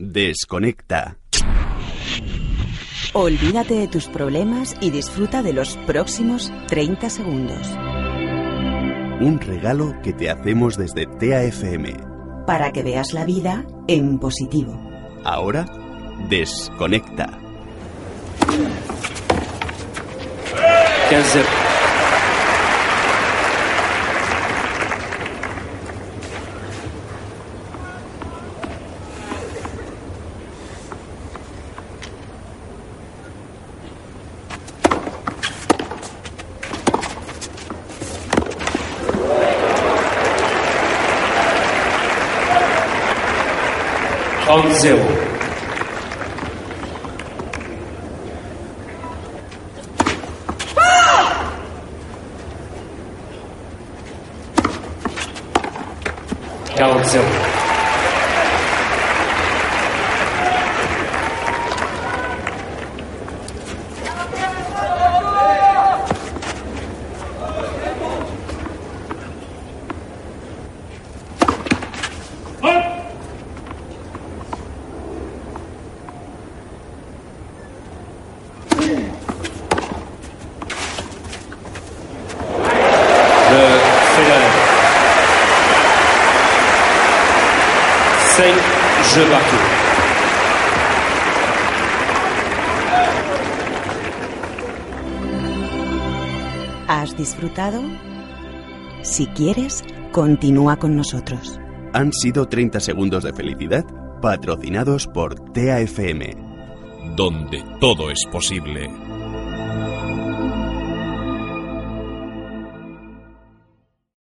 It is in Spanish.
Desconecta. Olvídate de tus problemas y disfruta de los próximos 30 segundos. Un regalo que te hacemos desde TAFM. Para que veas la vida en positivo. Ahora, desconecta. ao museu. Ao museu. 5 jeux marqués. ¿Has disfrutado? Si quieres, continúa con nosotros. Han sido 30 segundos de felicidad patrocinados por TAFM. donde todo es posible.